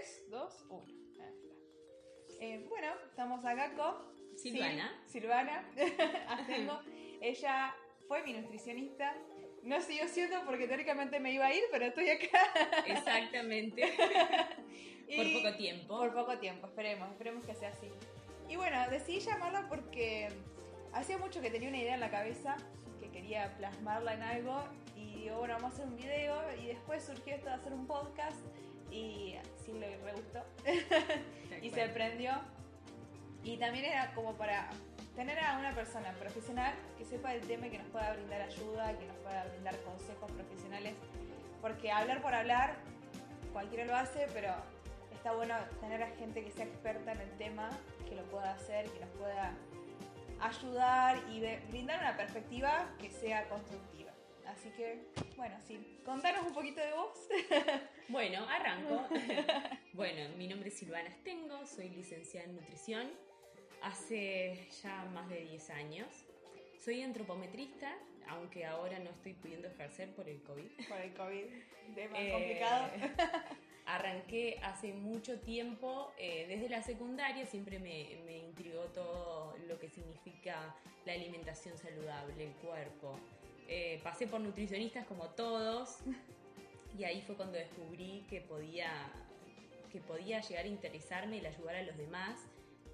3, 2, 1. bueno, estamos acá con Silvana. Silvana Astengo. Ella fue mi nutricionista. No siguió siendo porque teóricamente me iba a ir, pero estoy acá. Exactamente. por poco tiempo. Por poco tiempo, esperemos, esperemos que sea así. Y bueno, decidí llamarla porque hacía mucho que tenía una idea en la cabeza, que quería plasmarla en algo, y digo, bueno, vamos a hacer un video, y después surgió esto de hacer un podcast, y sí le re gustó, y se prendió. Y también era como para tener a una persona profesional que sepa el tema y que nos pueda brindar ayuda, que nos pueda brindar consejos profesionales, porque hablar por hablar, cualquiera lo hace, pero está bueno tener a gente que sea experta en el tema, que lo pueda hacer, que nos pueda ayudar y brindar una perspectiva que sea constructiva. Así que, bueno, sí, contanos un poquito de vos. Bueno, arranco. bueno, mi nombre es Silvana Estengo, soy licenciada en nutrición hace ya más de 10 años. Soy antropometrista, aunque ahora no estoy pudiendo ejercer por el COVID. Por el COVID, tema eh, complicado. arranqué hace mucho tiempo, eh, desde la secundaria siempre me, me, intrigó todo lo que significa la alimentación saludable, el cuerpo. Eh, pasé por nutricionistas como todos y ahí fue cuando descubrí que podía, que podía llegar a interesarme y ayudar a los demás.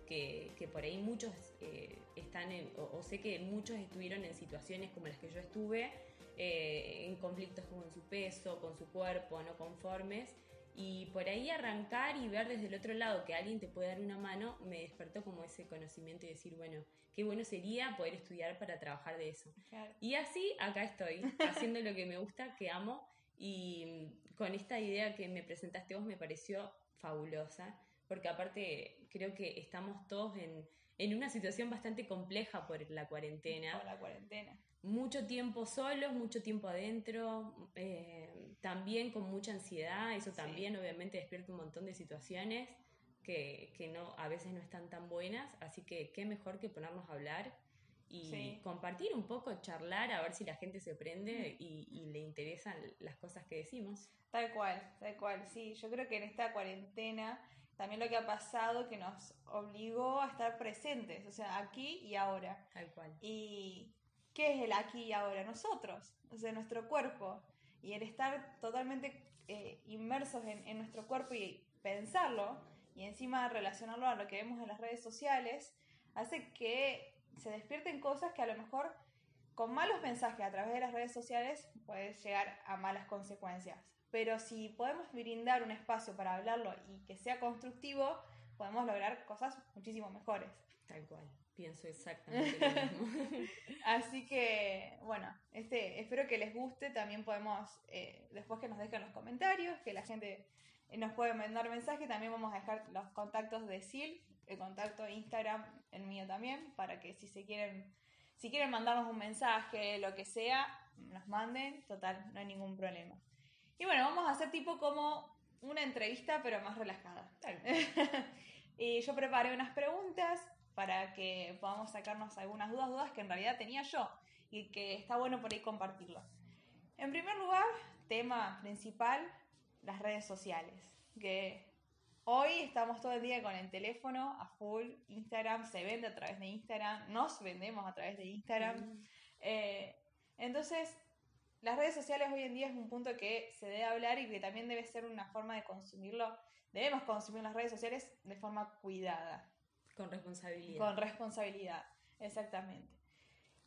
Que, que por ahí muchos eh, están en, o, sé que muchos estuvieron en situaciones como las que yo estuve, en conflictos con su peso, con su cuerpo, no conformes, y por ahí arrancar y ver desde el otro lado que alguien te puede dar una mano, me despertó como ese conocimiento y decir, bueno, qué bueno sería poder estudiar para trabajar de eso. Y así acá estoy, haciendo lo que me gusta, que amo, y con esta idea que me presentaste vos me pareció fabulosa, porque aparte creo que estamos todos en, en una situación bastante compleja por la cuarentena. Por la cuarentena mucho tiempo solos, mucho tiempo adentro, eh, también con mucha ansiedad, eso también obviamente despierta un montón de situaciones que, que, no, a veces no están tan buenas, así que qué mejor que ponernos a hablar y compartir un poco, charlar, a ver si la gente se prende y, y, le interesan las cosas que decimos. Tal cual, tal cual, sí, yo creo que en esta cuarentena también lo que ha pasado que nos obligó a estar presentes, o sea, aquí y ahora. Tal cual. Y ¿qué es el aquí y ahora? Nosotros, o sea, nuestro cuerpo. Y el estar totalmente eh, inmersos en, nuestro cuerpo y pensarlo, y encima relacionarlo a lo que vemos en las redes sociales, hace que se despierten cosas que a lo mejor con malos mensajes a través de las redes sociales puede llegar a malas consecuencias. Pero si podemos brindar un espacio para hablarlo y que sea constructivo, podemos lograr cosas muchísimo mejores. Tal cual. Pienso exactamente lo mismo. Así que, bueno, este, espero que les guste. También podemos, eh, después que nos dejen los comentarios, que la gente nos puede mandar mensaje, también vamos a dejar los contactos de Sil, el contacto de Instagram, el mío también, para que si se quieren, si quieren mandarnos un mensaje, lo que sea, nos manden, total, no hay ningún problema. Y bueno, vamos a hacer tipo como una entrevista, pero más relajada. y yo preparé unas preguntas para que podamos sacarnos algunas dudas, dudas que en realidad tenía yo y que está bueno por ahí compartirlo. En primer lugar, tema principal, las redes sociales, que hoy estamos todo el día con el teléfono a full, Instagram se vende a través de Instagram, nos vendemos a través de Instagram. Mm. Eh, entonces, las redes sociales hoy en día es un punto que se debe hablar y que también debe ser una forma de consumirlo. Debemos consumir las redes sociales de forma cuidada. Con responsabilidad. Con responsabilidad, exactamente.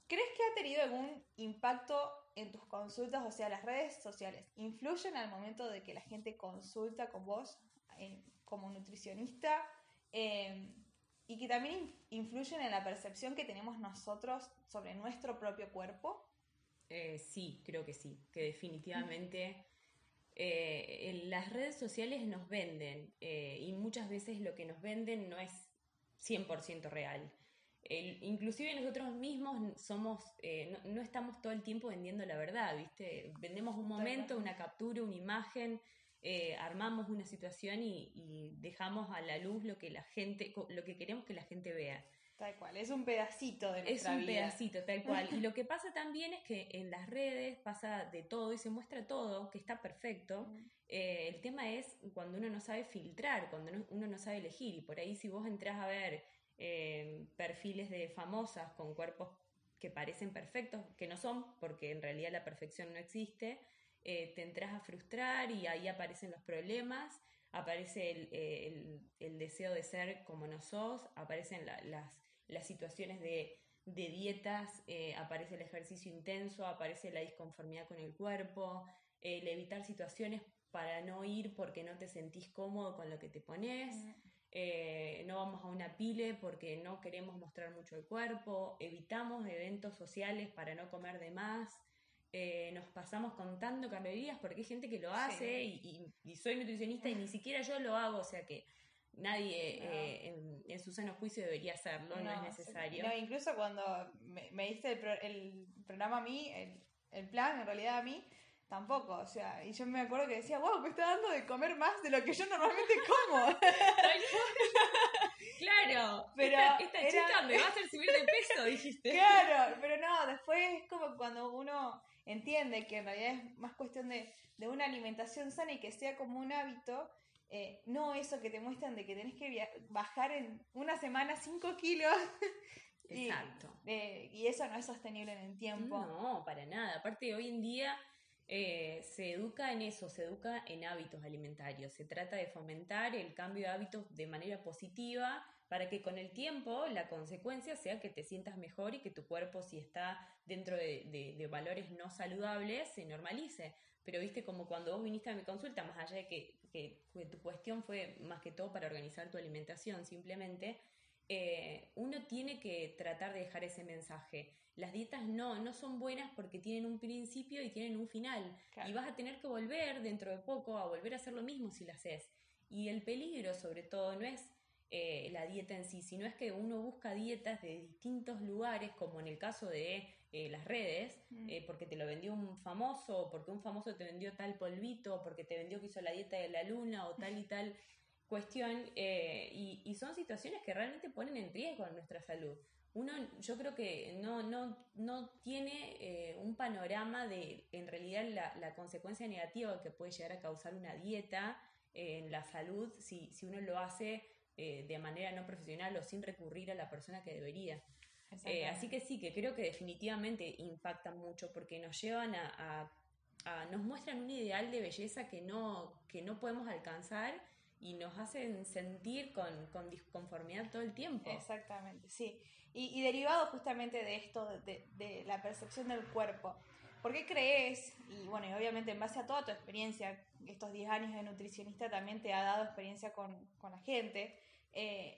¿Crees que ha tenido algún impacto en tus consultas? O sea, las redes sociales, ¿influyen al momento de que la gente consulta con vos como nutricionista? Em, y que también influyen en la percepción que tenemos nosotros sobre nuestro propio cuerpo? Eh, sí, creo que sí, que definitivamente eh, las redes sociales nos venden eh, y muchas veces lo que nos venden no es 100% real. inclusive nosotros mismos somos, eh, no, estamos todo el tiempo vendiendo la verdad, ¿viste? Vendemos un momento, una captura, una imagen, eh, armamos una situación y, dejamos a la luz lo que la gente, lo que queremos que la gente vea. Tal cual, es un pedacito de nuestra Es un vida. pedacito, tal cual. Y lo que pasa también es que en las redes pasa de todo y se muestra todo, que está perfecto. Eh, el tema es cuando uno no sabe filtrar, cuando no- uno no sabe elegir. Y por ahí si vos entras a ver eh, perfiles de famosas con cuerpos que parecen perfectos, que no son, porque en realidad la perfección no existe, eh, te entras a frustrar y ahí aparecen los problemas, aparece el, el- el deseo de ser como no sos, aparecen la- las, las situaciones de, de dietas, eh, aparece el ejercicio intenso, aparece la disconformidad con el cuerpo, el evitar situaciones para no ir porque no te sentís cómodo con lo que te pones. Eh, no vamos a una pile porque no queremos mostrar mucho el cuerpo, evitamos eventos sociales para no comer de más, eh, nos pasamos contando calorías porque hay gente que lo hace y, y- y soy nutricionista y ni siquiera yo lo hago, o sea que nadie No. eh, en, en su sano juicio debería hacerlo, no, es necesario. No, incluso cuando me, me diste el, pro- el programa a mí, el, el plan en realidad a mí, tampoco. O sea, y yo me acuerdo que decía, wow, me está dando de comer más de lo que yo normalmente como. claro, Pero esta, esta era- chica me va a hacer subir de peso, dijiste. claro, pero no, después es como cuando uno entiende que en realidad es más cuestión de, de una alimentación sana y que sea como un hábito. Eh, no eso que te muestran de que tenés que bajar en una semana 5 kilos y, Exacto. eh, y eso no es sostenible en el tiempo. No, para nada. Aparte, hoy en día eh, se educa en eso, se educa en hábitos alimentarios. Se trata de fomentar el cambio de hábitos de manera positiva para que con el tiempo la consecuencia sea que te sientas mejor y que tu cuerpo, si está dentro de, de- de valores no saludables, se normalice. Pero viste como cuando vos viniste a mi consulta, más allá de que, que- que tu cuestión fue más que todo para organizar tu alimentación simplemente, eh, uno tiene que tratar de dejar ese mensaje. Las dietas no, no son buenas porque tienen un principio y tienen un final. Claro. Y vas a tener que volver dentro de poco a volver a hacer lo mismo si lo haces. Y el peligro, sobre todo, no es eh, la dieta en sí, sino es que uno busca dietas de distintos lugares, como en el caso de eh, las redes, Mm. eh, porque te lo vendió un famoso, porque un famoso te vendió tal polvito, porque te vendió que hizo la dieta de la luna, o tal y tal cuestión, eh, y, y son situaciones que realmente ponen en riesgo a nuestra salud. Uno, yo creo que no, no, no tiene eh, un panorama de, en realidad, la, la consecuencia negativa que puede llegar a causar una dieta eh, en la salud si, si uno lo hace eh, de manera no profesional o sin recurrir a la persona que debería. Eh, así que sí, que creo que definitivamente impactan mucho porque nos llevan a, a- a- nos muestran un ideal de belleza que no, que no podemos alcanzar y nos hacen sentir con, con disconformidad todo el tiempo. Exactamente, sí. Y, y derivado justamente de esto, de, de la percepción del cuerpo. ¿Por qué crees, y bueno, y obviamente en base a toda tu experiencia, estos 10 años de nutricionista también te ha dado experiencia con, con la gente, eh,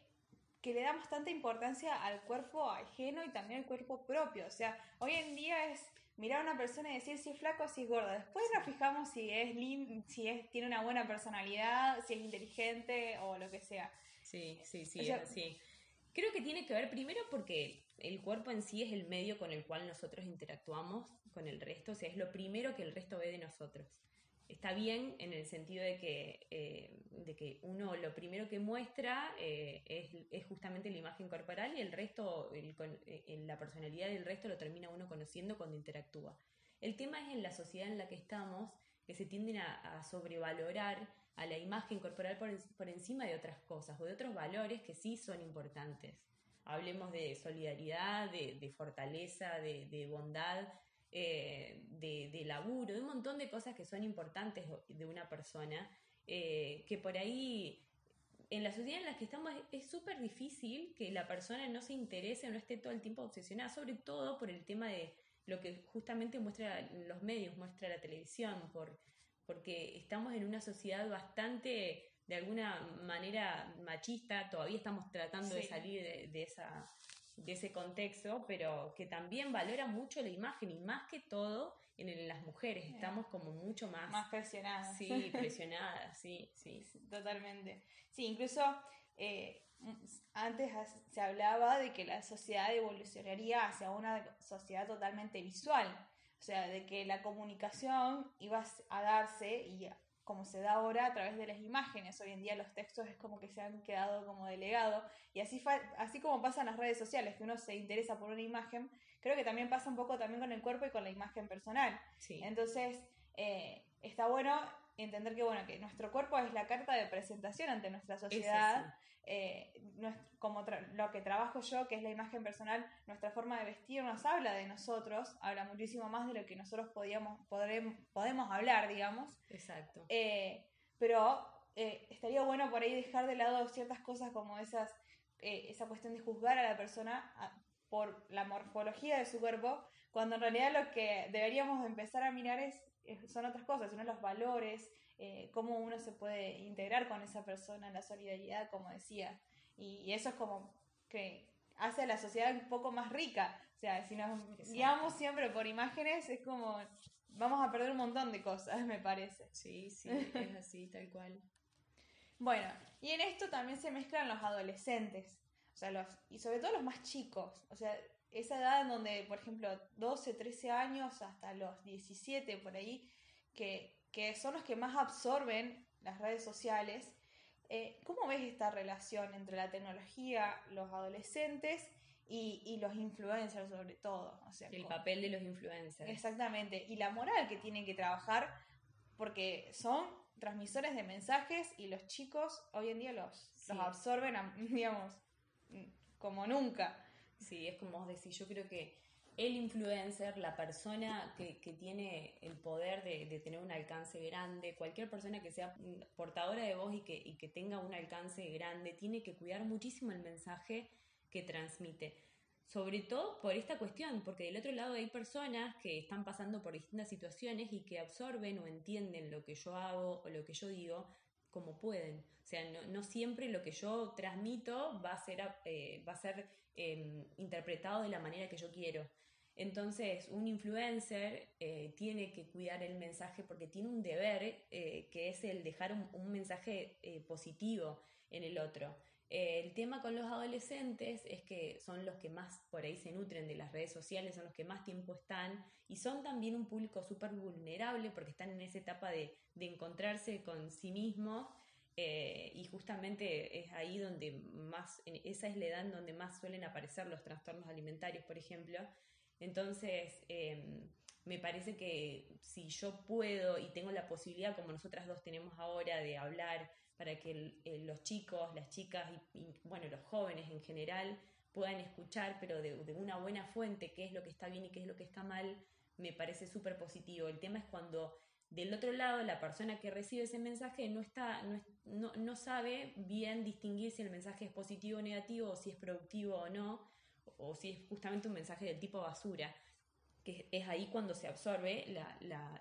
que le damos tanta importancia al cuerpo ajeno y también al cuerpo propio? O sea, hoy en día es mirar a una persona y decir si es flaco o si es gordo. Después nos fijamos si es lin- si es, tiene una buena personalidad, si es inteligente o lo que sea. Sí, sí, sí, O sea- es así. Creo que tiene que ver primero porque el cuerpo en sí es el medio con el cual nosotros interactuamos con el resto, o sea, es lo primero que el resto ve de nosotros. Está bien en el sentido de que, eh, de que uno lo primero que muestra eh, es, es justamente la imagen corporal y el resto, el con- eh, la personalidad del resto lo termina uno conociendo cuando interactúa. El tema es en la sociedad en la que estamos, que se tienden a, a sobrevalorar a la imagen corporal por, en- por encima de otras cosas o de otros valores que sí son importantes. Hablemos de solidaridad, de, de fortaleza, de, de bondad, eh, de, de laburo, de un montón de cosas que son importantes de una persona, eh, que por ahí en la sociedad en la que estamos es- es súper difícil que la persona no se interese o no esté todo el tiempo obsesionada, sobre todo por el tema de lo que justamente muestra los medios, muestra la televisión, por, porque estamos en una sociedad bastante, de alguna manera, machista, todavía estamos tratando de salir de, de esa, de ese contexto, pero que también valora mucho la imagen y más que todo en, las mujeres, estamos como mucho más, Más presionadas. sí, presionadas, sí, sí. Totalmente. Sí, incluso eh, antes se hablaba de que la sociedad evolucionaría hacia una sociedad totalmente visual. O sea, de que la comunicación iba a darse y como se da ahora a través de las imágenes. Hoy en día los textos es como que se han quedado como delegado. Y así, así como pasa en las redes sociales, que uno se interesa por una imagen, creo que también pasa un poco también con el cuerpo y con la imagen personal. Entonces, eh, está bueno entender que, bueno, que nuestro cuerpo es la carta de presentación ante nuestra sociedad. Eh, como lo que trabajo yo, que es la imagen personal, nuestra forma de vestir nos habla de nosotros, habla muchísimo más de lo que nosotros podíamos, podemos hablar, digamos. Exacto. Eh, pero eh, estaría bueno por ahí dejar de lado ciertas cosas como esas, esa cuestión de juzgar a la persona por la morfología de su cuerpo, cuando en realidad lo que deberíamos empezar a mirar es, son otras cosas, sino los valores, eh, cómo uno se puede integrar con esa persona, en la solidaridad, como decía. Y, eso es como que hace a la sociedad un poco más rica. O sea, si nos guiamos siempre por imágenes, es como vamos a perder un montón de cosas, me parece. Sí, sí, es así, tal cual. Bueno, y en esto también se mezclan los adolescentes, o sea, los, y sobre todo los más chicos, o sea, esa edad en donde, por ejemplo, 12, 13 años hasta los 17 por ahí, que que son los que más absorben las redes sociales. Eh, ¿Cómo ves esta relación entre la tecnología, los adolescentes y, los influencers sobre todo? el papel de los influencers. Exactamente, y la moral que tienen que trabajar porque son transmisores de mensajes y los chicos hoy en día los, los absorben, digamos, como nunca. Sí, es como vos decís, yo creo que el influencer, la persona que, tiene el poder de, tener un alcance grande, cualquier persona que sea portadora de voz y que, que tenga un alcance grande, tiene que cuidar muchísimo el mensaje que transmite. Sobre todo por esta cuestión, porque del otro lado hay personas que están pasando por distintas situaciones y que absorben o entienden lo que yo hago o lo que yo digo como pueden. O sea, no, siempre lo que yo transmito va a ser, eh, va a ser em, interpretado de la manera que yo quiero. Entonces, un influencer eh, tiene que cuidar el mensaje porque tiene un deber eh, que es el dejar un, mensaje eh, positivo en el otro. el tema con los adolescentes es que son los que más por ahí se nutren de las redes sociales, son los que más tiempo están y son también un público súper vulnerable porque están en esa etapa de, de encontrarse con sí mismos y justamente es ahí donde más, esa es la edad donde más suelen aparecer los trastornos alimentarios, por ejemplo. Entonces, em, me parece que si yo puedo y tengo la posibilidad, como nosotras dos tenemos ahora, de hablar para que los chicos, las chicas y, bueno, los jóvenes en general puedan escuchar, pero de, una buena fuente, qué es lo que está bien y qué es lo que está mal, me parece súper positivo. El tema es cuando del otro lado la persona que recibe ese mensaje no, está, no, no sabe bien distinguir si el mensaje es positivo o negativo, o si es productivo o no o si es justamente un mensaje del tipo basura, que es ahí cuando se absorbe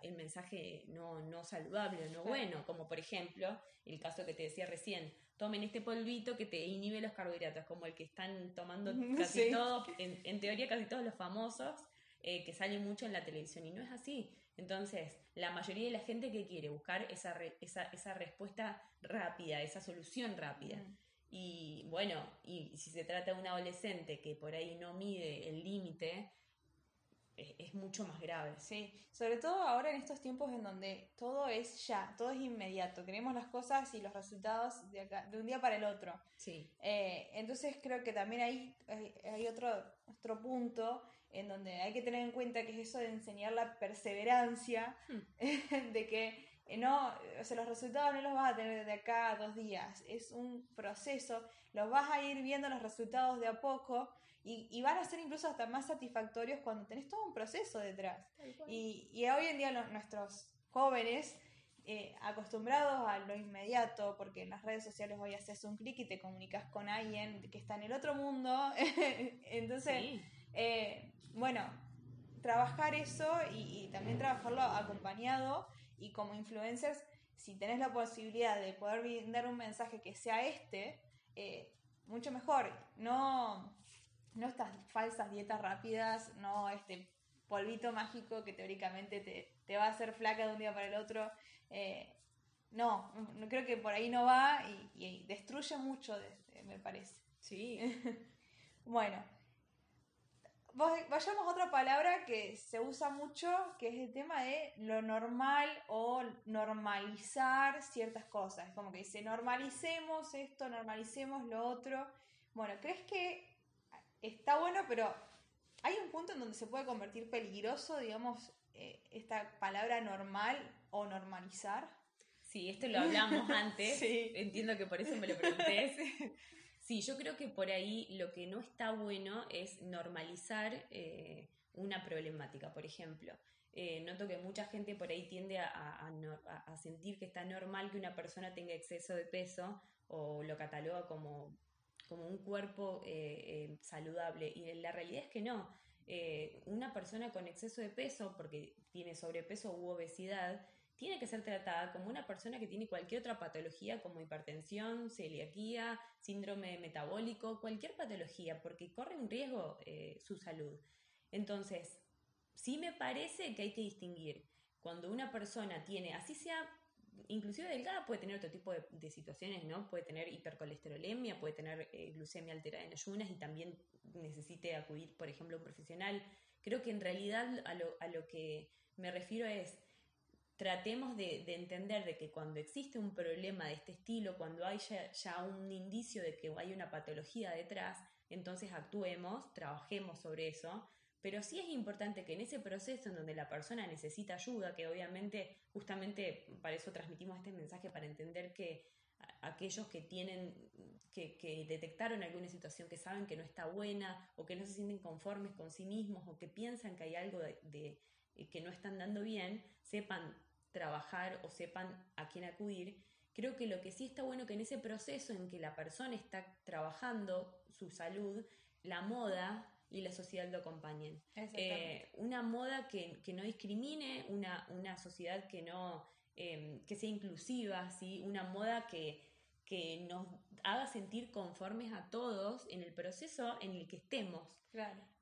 el mensaje no, no saludable o no bueno, como por ejemplo el caso que te decía recién, tomen este polvito que te inhibe los carbohidratos, como el que están tomando casi todos, en, teoría casi todos los famosos, eh, que salen mucho en la televisión, y no es así. Entonces, la mayoría de la gente que quiere buscar esa, esa, respuesta rápida, esa solución rápida. Y bueno, y si se trata de un adolescente que por ahí no mide el límite, es, mucho más grave. Sí, sobre todo ahora en estos tiempos en donde todo es ya, todo es inmediato. Queremos las cosas y los resultados de, acá, de un día para el otro. Sí. Eh, entonces creo que también hay, hay, otro, otro punto en donde hay que tener en cuenta que es eso de enseñar la perseverancia, hmm. de que eh, no, o sea, los resultados no los vas a tener de acá a dos días, es un proceso, los vas a ir viendo los resultados de a poco y, van a ser incluso hasta más satisfactorios cuando tenés todo un proceso detrás. Y, y, hoy en día nuestros jóvenes, eh, acostumbrados a lo inmediato, porque en las redes sociales hoy haces un clic y te comunicas con alguien que está en el otro mundo, entonces, eh, bueno, trabajar eso y, y también trabajarlo acompañado y como influencers, si tenés la posibilidad de poder brindar un mensaje que sea este, eh, mucho mejor. No, no estas falsas dietas rápidas, no este polvito mágico que teóricamente te, va a hacer flaca de un día para el otro. Eh, no, no, creo que por ahí no va y, destruye mucho, me parece. Sí. bueno, vayamos a otra palabra que se usa mucho, que es el tema de lo normal o normalizar ciertas cosas. Como que dice, normalicemos esto, normalicemos lo otro. Bueno, ¿crees que está bueno, pero hay un punto en donde se puede convertir peligroso, digamos, eh, esta palabra normal o normalizar? Sí, esto lo hablamos antes. Entiendo que por eso me lo pregunté. Sí, yo creo que por ahí lo que no está bueno es normalizar eh, una problemática, por ejemplo. Eh, noto que mucha gente por ahí tiende a, sentir que está normal que una persona tenga exceso de peso o lo cataloga como, como un cuerpo eh, saludable y la realidad es que no. una persona con exceso de peso, porque tiene sobrepeso u obesidad, tiene que ser tratada como una persona que tiene cualquier otra patología como hipertensión, celiaquía, síndrome metabólico, cualquier patología, porque corre un riesgo eh, su salud. Entonces, sí me parece que hay que distinguir cuando una persona tiene, así sea, inclusive delgada, puede tener otro tipo de, situaciones, ¿no? Puede tener hipercolesterolemia, puede tener eh, glucemia alterada en ayunas y también necesite acudir, por ejemplo, a un profesional. Creo que en realidad a lo, a lo que me refiero es tratemos de, entender de que cuando existe un problema de este estilo, cuando hay ya, un indicio de que hay una patología detrás, entonces actuemos, trabajemos sobre eso, pero sí es importante que en ese proceso en donde la persona necesita ayuda, que obviamente justamente para eso transmitimos este mensaje, para entender que aquellos que tienen, que, detectaron alguna situación que saben que no está buena o que no se sienten conformes con sí mismos o que piensan que hay algo de, que no están dando bien, sepan trabajar o sepan a quién acudir, creo que lo que sí está bueno que en ese proceso en que la persona está trabajando su salud, la moda y la sociedad lo acompañen. Eh, una moda que, no discrimine, una, una sociedad que no eh, que sea inclusiva, ¿sí? una moda que, que nos haga sentir conformes a todos en el proceso en el que estemos.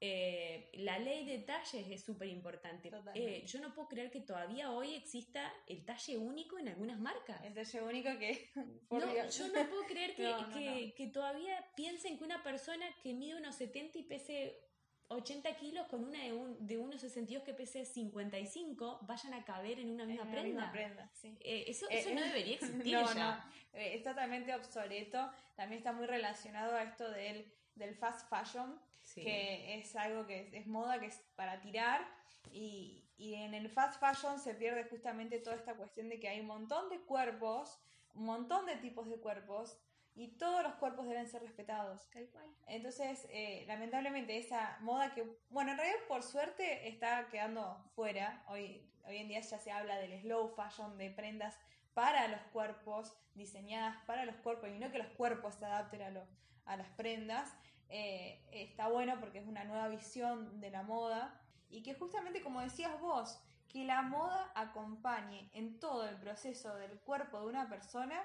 Eh, la ley de talles es súper importante. Eh, yo no puedo creer que todavía hoy exista el talle único en algunas marcas. El talle único que... no, yo no puedo creer que, que, todavía piensen que una persona que mide unos 70 y pese 80 kilos con una de, un, de unos 62 que pese 55 vayan a caber en una misma prenda. Eh, eso, eso no debería existir no, ya. es totalmente obsoleto. También está muy relacionado a esto del, del fast fashion, que es algo que es, moda, que es para tirar. Y, y en el fast fashion se pierde justamente toda esta cuestión de que hay un montón de cuerpos, un montón de tipos de cuerpos y todos los cuerpos deben ser respetados. Tal cual. Entonces, eh, lamentablemente, esa moda que, bueno, en realidad por suerte está quedando fuera. Hoy, hoy en día ya se habla del slow fashion, de prendas para los cuerpos, diseñadas para los cuerpos, y no que los cuerpos se adapten a, a las prendas. Eh, está bueno porque es una nueva visión de la moda y que justamente como decías vos, que la moda acompañe en todo el proceso del cuerpo de una persona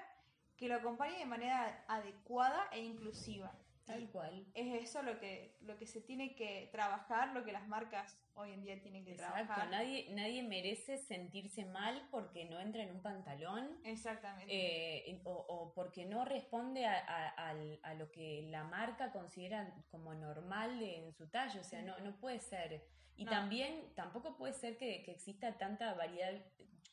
que lo acompañe de manera adecuada e inclusiva. Tal cual. Es eso lo que, lo que se tiene que trabajar, lo que las marcas hoy en día tienen que Exacto. trabajar. Nadie, nadie merece sentirse mal porque no entra en un pantalón. Exactamente. Eh, o, porque no responde a, lo que la marca considera como normal en su tallo. O sea, no, no puede ser. Y también tampoco puede ser que, que exista tanta variedad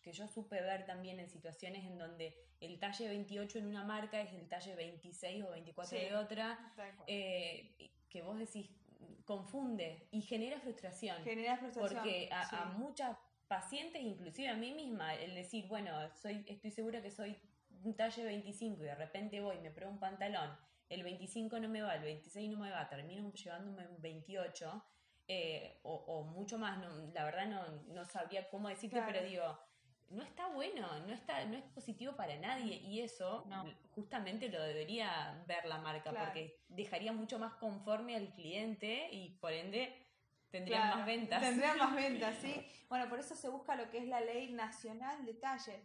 que yo supe ver también en situaciones en donde el talle 28 en una marca es el talle 26 o 24 de otra, eh, que vos decís, confunde y genera frustración. Genera frustración. Porque a, muchas pacientes, inclusive a mí misma, el decir, bueno, soy, estoy segura que soy un talle 25 y de repente voy y me pruebo un pantalón, el 25 no me va, el 26 no me va, termino llevándome un 28. Eh, o, mucho más, la verdad no, no sabría cómo decirte, pero digo, no está bueno, no está, no es positivo para nadie y eso justamente lo debería ver la marca porque dejaría mucho más conforme al cliente y por ende tendrían más ventas. Tendrían más ventas, sí. Bueno, por eso se busca lo que es la ley nacional de talles.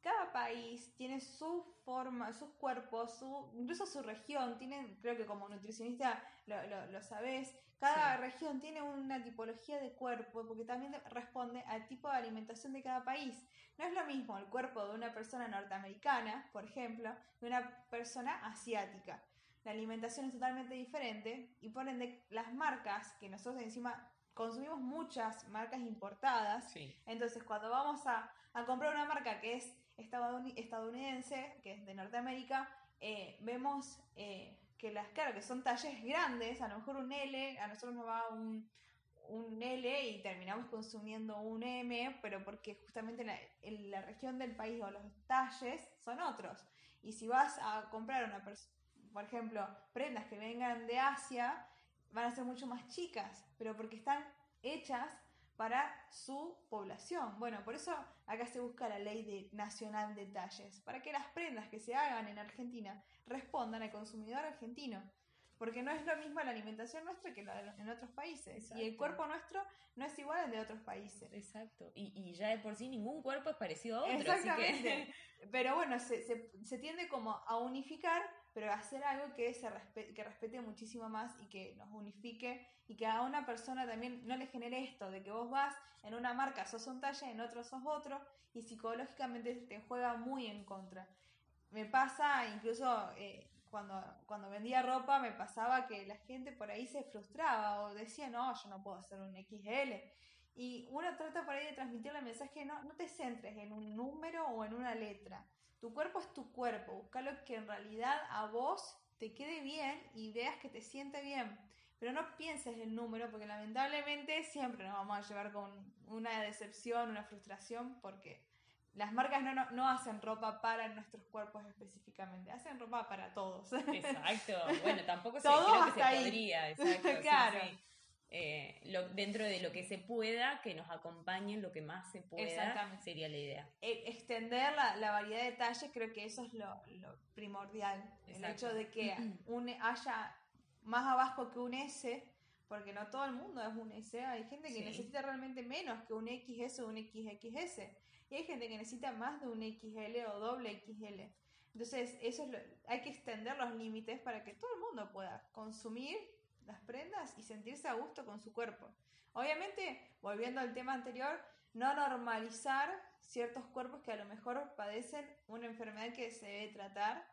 Cada país tiene su forma, sus cuerpos, su, incluso su región, tienen, creo que como nutricionista lo, lo, lo sabés, cada región tiene una tipología de cuerpo porque también responde al tipo de alimentación de cada país. No es lo mismo el cuerpo de una persona norteamericana, por ejemplo, de una persona asiática. la alimentación es totalmente diferente y por ende las marcas que nosotros encima consumimos muchas marcas importadas, entonces cuando vamos a, comprar una marca que es estadounidense, que es de Norteamérica, eh, vemos eh, que las, claro, que son talles grandes, a lo mejor un L, a nosotros nos va un, un L y terminamos consumiendo un M, pero porque justamente la, en la región del país o los talles son otros. Y si vas a comprar una por ejemplo, prendas que vengan de Asia, van a ser mucho más chicas, pero porque están hechas para su población. Bueno, por eso acá se busca la ley de, nacional de talles, para que las prendas que se hagan en Argentina respondan al consumidor argentino. Porque no es lo mismo la alimentación nuestra que la en otros países. Y el cuerpo nuestro no es igual al de otros países. Exacto. Y, y ya de por sí ningún cuerpo es parecido a otro. Exactamente. Pero bueno, se, se, se, tiende como a unificar, pero hacer algo que, se que respete muchísimo más y que nos unifique y que a una persona también no le genere esto de que vos vas en una marca, sos un talle, en otro sos otro y psicológicamente te juega muy en contra. Me pasa incluso... Eh, cuando, cuando vendía ropa me pasaba que la gente por ahí se frustraba o decía, no, yo no puedo hacer un XL. Y uno trata por ahí de transmitirle el mensaje, no, no te centres en un número o en una letra. Tu cuerpo es tu cuerpo, busca lo que en realidad a vos te quede bien y veas que te siente bien. Pero no pienses en el número porque lamentablemente siempre nos vamos a llevar con una decepción, una frustración porque las marcas no, no, hacen ropa para nuestros cuerpos específicamente, hacen ropa para todos. Exacto. Bueno, tampoco se, creo que se podría. Exacto. claro. Eh, lo, dentro de lo que se pueda, que nos acompañen lo que más se pueda, sería la idea. E, extender la, la, variedad de detalles, creo que eso es lo, lo primordial. El hecho de que un, haya más abajo que un S, porque no todo el mundo es un S, hay gente que necesita realmente menos que un XS o un XXS. Y hay gente que necesita más de un XL o doble XL. Entonces, eso es hay que extender los límites para que todo el mundo pueda consumir las prendas y sentirse a gusto con su cuerpo. Obviamente, volviendo al tema anterior, no normalizar ciertos cuerpos que a lo mejor padecen una enfermedad que se debe tratar,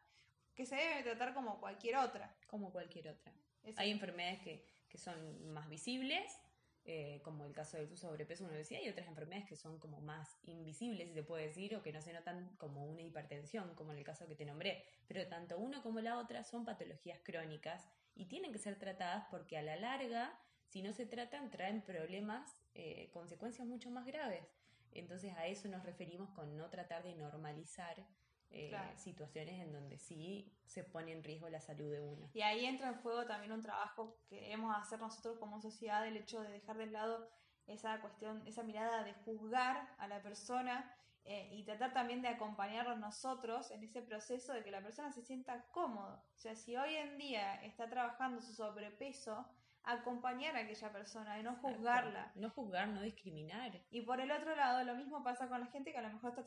que se debe tratar como cualquier otra. Como cualquier otra. Hay enfermedades que, que son más visibles eh, como el caso del sobrepeso, uno decía, y otras enfermedades que son como más invisibles, si se puede decir, o que no se notan como una hipertensión, como en el caso que te nombré. Pero tanto uno como la otra son patologías crónicas y tienen que ser tratadas porque a la larga, si no se tratan, traen problemas, eh, consecuencias mucho más graves. Entonces a eso nos referimos con no tratar de normalizar eh, situaciones en donde sí se pone en riesgo la salud de uno. Y ahí entra en juego también un trabajo que queremos hacer nosotros como sociedad, el hecho de dejar de lado esa cuestión, esa mirada de juzgar a la persona eh, y tratar también de acompañarnos nosotros en ese proceso de que la persona se sienta cómodo. O sea, si hoy en día está trabajando su sobrepeso, acompañar a aquella persona y no juzgarla. No juzgar, no discriminar. Y por el otro lado, lo mismo pasa con la gente que a lo mejor está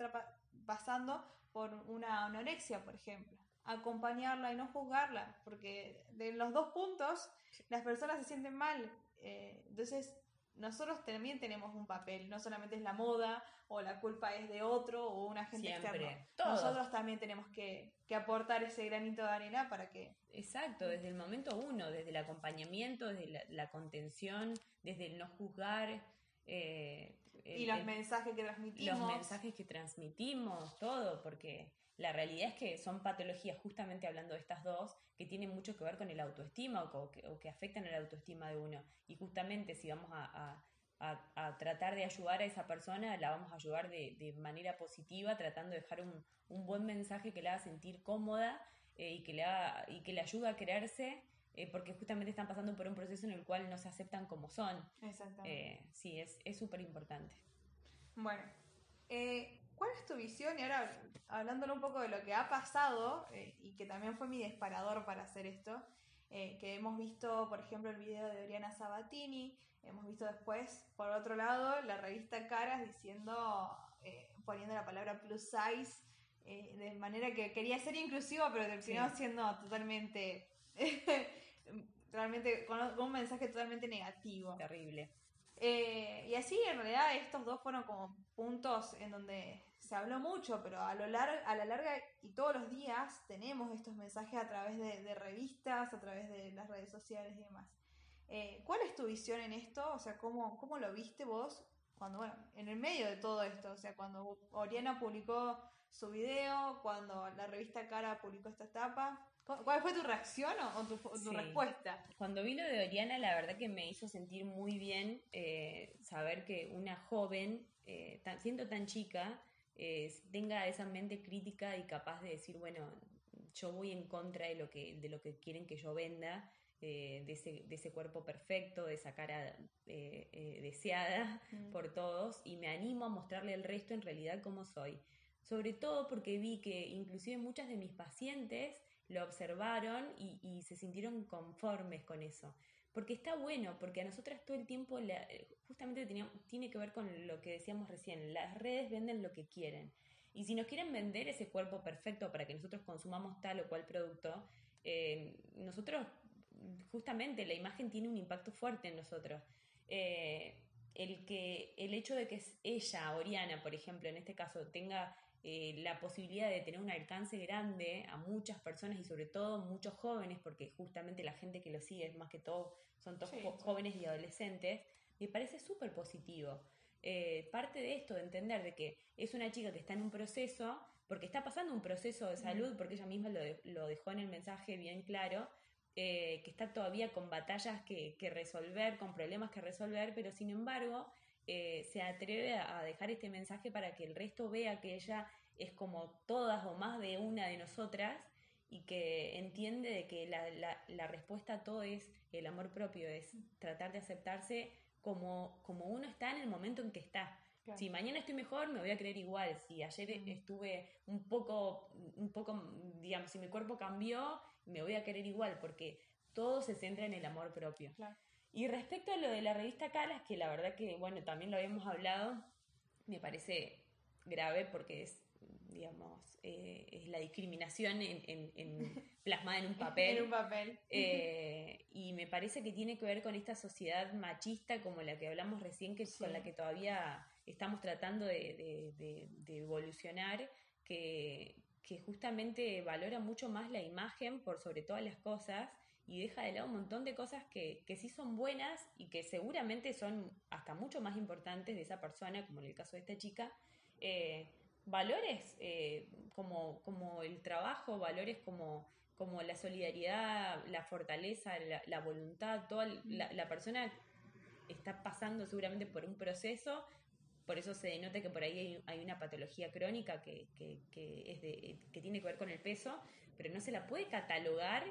pasando por una anorexia, por ejemplo. Acompañarla y no juzgarla, porque de los dos puntos las personas se sienten mal. Eh, entonces, nosotros también tenemos un papel, no solamente es la moda o la culpa es de otro o una gente externa. Nosotros también tenemos que, aportar ese granito de arena para que... Exacto, desde el momento uno, desde el acompañamiento, desde la, contención, desde el no juzgar. Eh, y los mensajes que transmitimos. Los mensajes que transmitimos, todo, porque la realidad es que son patologías, justamente hablando de estas dos, que tienen mucho que ver con el autoestima o que, afectan el autoestima de uno. Y justamente si vamos a, tratar de ayudar a esa persona, la vamos a ayudar de, manera positiva, tratando de dejar un, buen mensaje que la haga sentir cómoda eh, y, que haga, y que le ayude a creerse eh, porque justamente están pasando por un proceso en el cual no se aceptan como son. Exactamente. Eh, sí, es súper importante. Bueno, eh, ¿cuál es tu visión? Y ahora, hablándole un poco de lo que ha pasado, y que también fue mi disparador para hacer esto, que hemos visto, por ejemplo, el video de Oriana Sabatini, hemos visto después, por otro lado, la revista Caras diciendo, poniendo la palabra plus size, de manera que quería ser inclusivo, pero terminó siendo totalmente realmente con, un mensaje totalmente negativo. Terrible. Eh, y así en realidad estos dos fueron como puntos en donde se habló mucho, pero a, lo lar a la larga y todos los días tenemos estos mensajes a través de, revistas, a través de las redes sociales y demás. Eh, ¿Cuál es tu visión en esto? O sea, ¿cómo, ¿cómo lo viste vos cuando, bueno, en el medio de todo esto? O sea, cuando Oriana publicó su video, cuando la revista Cara publicó esta etapa. ¿Cuál fue tu reacción o, tu, respuesta? Cuando vi lo de Oriana, la verdad que me hizo sentir muy bien eh, saber que una joven, eh, siendo tan chica, eh, tenga esa mente crítica y capaz de decir, bueno, yo voy en contra de lo que, de lo que quieren que yo venda, de, ese, de, ese, cuerpo perfecto, de esa cara deseada mm. por todos, y me animo a mostrarle al resto en realidad cómo soy. Sobre todo porque vi que inclusive muchas de mis pacientes lo observaron y, se sintieron conformes con eso. Porque está bueno, porque a nosotras todo el tiempo justamente tiene que ver con lo que decíamos recién, las redes venden lo que quieren. Y si nos quieren vender ese cuerpo perfecto para que nosotros consumamos tal o cual producto, eh, nosotros, justamente la imagen tiene un impacto fuerte en nosotros. Eh, el, que, el hecho de que ella, Oriana, por ejemplo, en este caso, tenga eh, la posibilidad de tener un alcance grande a muchas personas y sobre todo muchos jóvenes, porque justamente la gente que lo sigue es más que todo son todos jóvenes y adolescentes, me parece súper positivo. Eh, parte de esto, de entender de que es una chica que está en un proceso, porque está pasando un proceso de salud, porque ella misma lo, dejó en el mensaje bien claro, eh, que está todavía con batallas que, que, resolver, con problemas que resolver, pero sin embargo eh, se atreve a dejar este mensaje para que el resto vea que ella es como todas o más de una de nosotras y que entiende de que la, respuesta a todo es el amor propio, es tratar de aceptarse como, como uno está en el momento en que está. Si mañana estoy mejor, me voy a creer igual. Si ayer estuve un poco, un poco, digamos, si mi cuerpo cambió, me voy a querer igual, porque todo se centra en el amor propio. Y respecto a lo de la revista Calas, que la verdad que, bueno, también lo habíamos hablado, me parece grave porque es, digamos, eh, es la discriminación en, en, plasmada en un papel. en un papel. Eh, y me parece que tiene que ver con esta sociedad machista como la que hablamos recién, que con la que todavía estamos tratando de, de, evolucionar, que, que justamente valora mucho más la imagen por sobre todas las cosas y deja de lado un montón de cosas que, que sí son buenas y que seguramente son hasta mucho más importantes de esa persona, como en el caso de esta chica. Eh, valores eh, como, como el trabajo, valores como, como la solidaridad, la fortaleza, la, voluntad, toda la, la, persona está pasando seguramente por un proceso, por eso se denota que por ahí hay, hay una patología crónica que, que, que, es de, que tiene que ver con el peso, pero no se la puede catalogar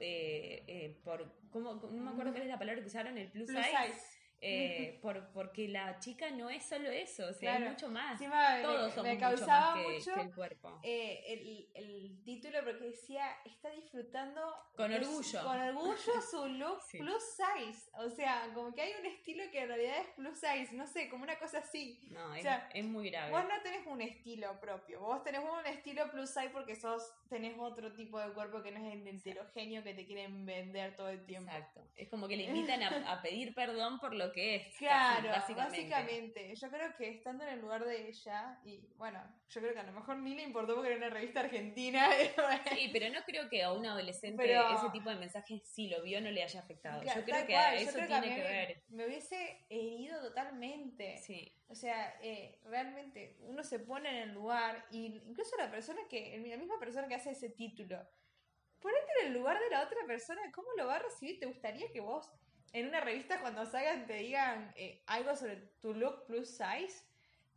eh, eh, por, ¿cómo, no me acuerdo cuál es la palabra que usaron, el plus, size eh, por, porque la chica no es solo eso, o sea, hay mucho más. Todos somos me causaba mucho, más que, el cuerpo. Eh, el, el, título porque decía, está disfrutando con orgullo. con orgullo su look plus size. O sea, como que hay un estilo que en realidad es plus size, no sé, como una cosa así. No, es, es, muy grave. Vos no tenés un estilo propio, vos tenés un estilo plus size porque sos, tenés otro tipo de cuerpo que no es el heterogéneo que te quieren vender todo el tiempo. Exacto. Es como que le invitan a, a pedir perdón por lo que es. Claro, básicamente. Yo creo que estando en el lugar de ella, y bueno, yo creo que a lo mejor ni le importó porque era una revista argentina. sí, pero no creo que a un adolescente ese tipo de mensajes, si lo vio, no le haya afectado. yo creo que eso tiene que, ver. Me hubiese herido totalmente. Sí. O sea, eh, realmente uno se pone en el lugar, y incluso la persona que, la misma persona que hace ese título, ponete en el lugar de la otra persona, ¿cómo lo va a recibir? ¿Te gustaría que vos en una revista cuando salgan te digan eh, algo sobre tu look plus size,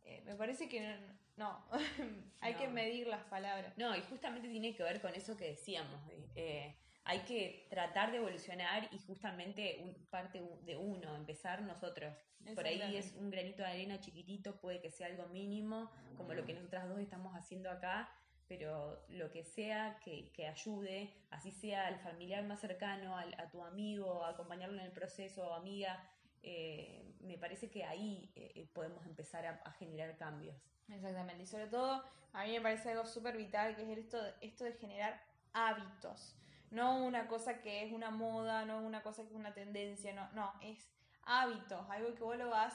eh, me parece que no, hay que medir las palabras. No, y justamente tiene que ver con eso que decíamos. Eh, hay que tratar de evolucionar y justamente un, parte de uno, empezar nosotros. Por ahí es un granito de arena chiquitito, puede que sea algo mínimo, como lo que nosotras dos estamos haciendo acá, pero lo que sea que, ayude, así sea al familiar más cercano, a tu amigo, acompañarlo en el proceso, amiga, eh, me parece que ahí eh, podemos empezar a, generar cambios. Exactamente, y sobre todo a mí me parece algo súper vital que es esto, esto de generar hábitos, no una cosa que es una moda, no una cosa que es una tendencia, no, no, es hábitos, algo que vos lo vas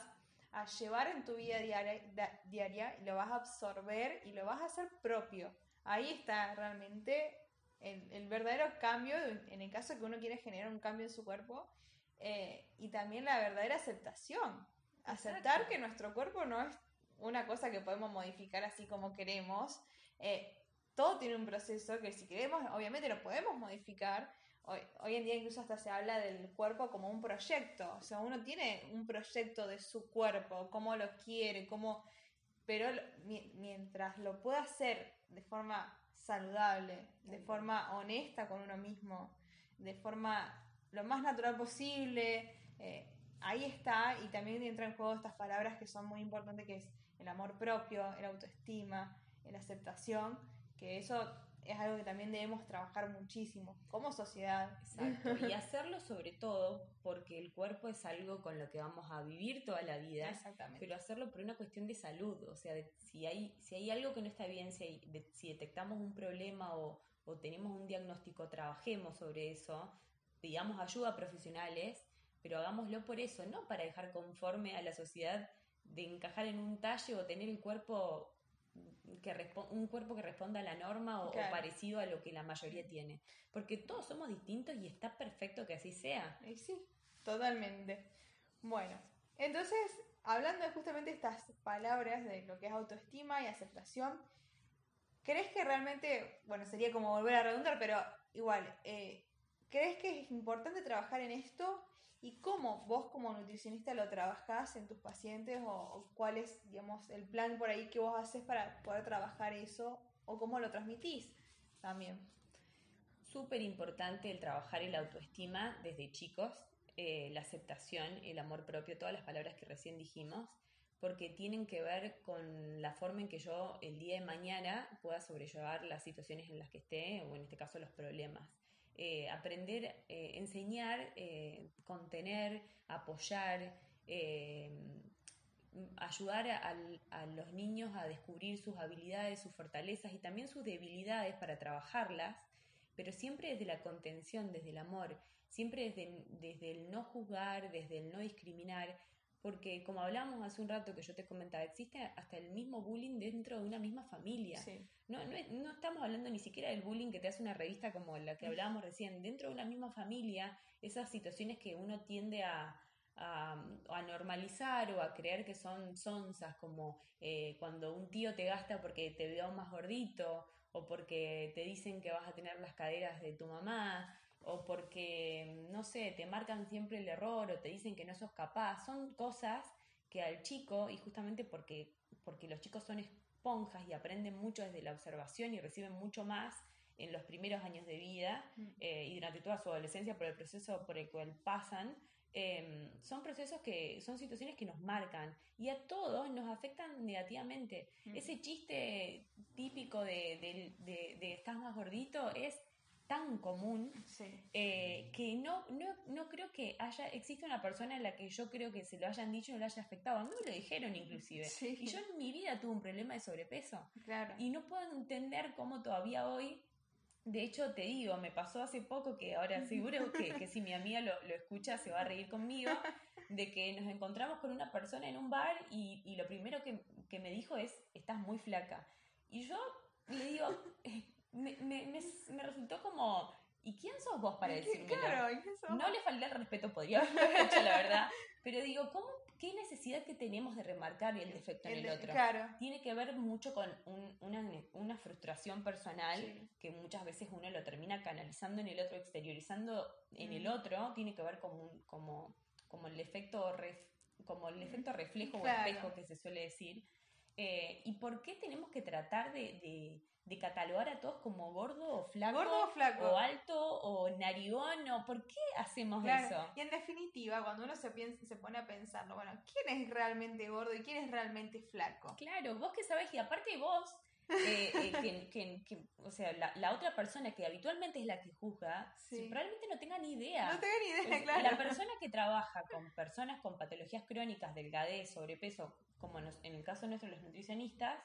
a llevar en tu vida diaria, diaria y lo vas a absorber y lo vas a hacer propio. Ahí está realmente el, verdadero cambio, en el caso que uno quiere generar un cambio en su cuerpo, eh, y también la verdadera aceptación. Aceptar que nuestro cuerpo no es una cosa que podemos modificar así como queremos. Eh, todo tiene un proceso que si queremos, obviamente lo podemos modificar. Hoy, hoy, en día incluso hasta se habla del cuerpo como un proyecto. O sea, uno tiene un proyecto de su cuerpo, cómo lo quiere, cómo... Pero mientras lo pueda hacer de forma saludable, de forma honesta con uno mismo, de forma lo más natural posible, eh, ahí está y también entra en juego estas palabras que son muy importantes, que es el amor propio, el autoestima, la aceptación, que eso es algo que también debemos trabajar muchísimo como sociedad. Exacto. Y hacerlo sobre todo porque el cuerpo es algo con lo que vamos a vivir toda la vida. Exactamente. Pero hacerlo por una cuestión de salud. O sea, si, hay, si hay algo que no está bien, si, si detectamos un problema o, o tenemos un diagnóstico, trabajemos sobre eso, pidamos ayuda a profesionales, pero hagámoslo por eso, no para dejar conforme a la sociedad de encajar en un talle o tener el cuerpo que un cuerpo que responda a la norma o, parecido a lo que la mayoría tiene. Porque todos somos distintos y está perfecto que así sea. sí, totalmente. Bueno, entonces, hablando de justamente estas palabras de lo que es autoestima y aceptación, ¿crees que realmente, bueno, sería como volver a redundar, pero igual, eh, ¿crees que es importante trabajar en esto? ¿Y cómo vos como nutricionista lo trabajás en tus pacientes o, cuál es, digamos, el plan por ahí que vos haces para poder trabajar eso o cómo lo transmitís también? Súper importante el trabajar en la autoestima desde chicos, eh, la aceptación, el amor propio, todas las palabras que recién dijimos, porque tienen que ver con la forma en que yo el día de mañana pueda sobrellevar las situaciones en las que esté, o en este caso los problemas. Eh, aprender, eh, enseñar, eh, contener, apoyar, ayudar a, los niños a descubrir sus habilidades, sus fortalezas y también sus debilidades para trabajarlas, pero siempre desde la contención, desde el amor, siempre desde, desde el no juzgar, desde el no discriminar, porque como hablamos hace un rato que yo te comentaba, existe hasta el mismo bullying dentro de una misma familia. No, no, estamos hablando ni siquiera del bullying que te hace una revista como la que hablábamos recién. Dentro de una misma familia, esas situaciones que uno tiende a, a, normalizar o a creer que son sonzas, como eh, cuando un tío te gasta porque te veo más gordito o porque te dicen que vas a tener las caderas de tu mamá o porque, no sé, te marcan siempre el error o te dicen que no sos capaz. Son cosas que al chico, y justamente porque, porque los chicos son esponjas y aprenden mucho desde la observación y reciben mucho más en los primeros años de vida mm. eh, y durante toda su adolescencia por el proceso por el cual pasan, em, son procesos que son situaciones que nos marcan y a todos nos afectan negativamente. Mm. Ese chiste típico de, de, de, estás más gordito es tan común eh, que no, no, no creo que haya, existe una persona en la que yo creo que se lo hayan dicho y no le haya afectado. A mí me lo dijeron inclusive. Y yo en mi vida tuve un problema de sobrepeso. Y no puedo entender cómo todavía hoy, de hecho te digo, me pasó hace poco que ahora seguro que, que si mi amiga lo, lo, escucha se va a reír conmigo, de que nos encontramos con una persona en un bar y, y lo primero que, que me dijo es, estás muy flaca. Y yo le digo, me, me, me, resultó como, ¿y quién sos vos para decirme? Claro, no le falté el respeto, podría haberlo hecho, la verdad. Pero digo, ¿cómo, ¿qué necesidad que tenemos de remarcar el defecto en el, otro? Claro. Tiene que ver mucho con una, una, frustración personal que muchas veces uno lo termina canalizando en el otro, exteriorizando en el otro. Tiene que ver con como, como el efecto como el efecto reflejo o espejo que se suele decir. Eh, ¿Y por qué tenemos que tratar de de catalogar a todos como gordo o flaco. Gordo o flaco. O alto o narigón o ¿por qué hacemos eso? Y en definitiva, cuando uno se, piensa, se pone a pensarlo, bueno, ¿quién es realmente gordo y quién es realmente flaco? Claro, vos que sabés, y aparte vos, eh, eh, o sea, la, otra persona que habitualmente es la que juzga, probablemente no tenga ni idea. No tenga ni idea, claro. La persona que trabaja con personas con patologías crónicas, delgadez, sobrepeso, como en el caso nuestro los nutricionistas,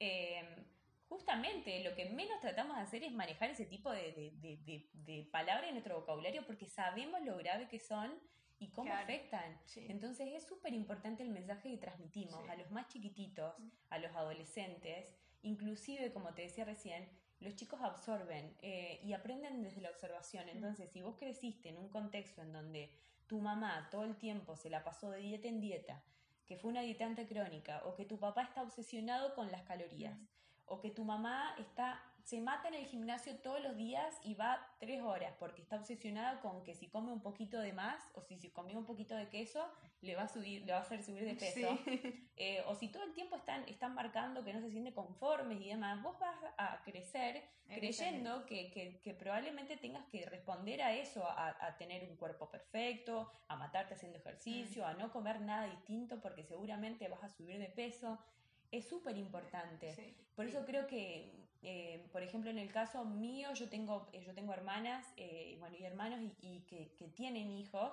eh, justamente lo que menos tratamos de hacer es manejar ese tipo de, palabras en nuestro vocabulario porque sabemos lo grave que son y cómo afectan. Sí. Entonces es súper importante el mensaje que transmitimos Sí. a los más chiquititos, Mm. a los adolescentes, inclusive, como te decía recién, los chicos absorben eh, y aprenden desde la observación. Entonces, si vos creciste en un contexto en donde tu mamá todo el tiempo se la pasó de dieta en dieta, que fue una dietante crónica, o que tu papá está obsesionado con las calorías, Mm. o que tu mamá está se mata en el gimnasio todos los días y va tres horas porque está obsesionada con que si come un poquito de más o si, si comió un poquito de queso le va a subir le va a hacer subir de peso Sí. Eh, o si todo el tiempo están marcando que no se sienten conformes y demás vos vas a crecer creyendo que, que- que probablemente tengas que responder a eso, a, a tener un cuerpo perfecto, a matarte haciendo ejercicio, a no comer nada distinto porque seguramente vas a subir de peso. Es súper importante. Sí. Por eso creo que, eh, por ejemplo, en el caso mío, yo tengo, eh, yo tengo hermanas eh, bueno, y hermanos y, y que, que tienen hijos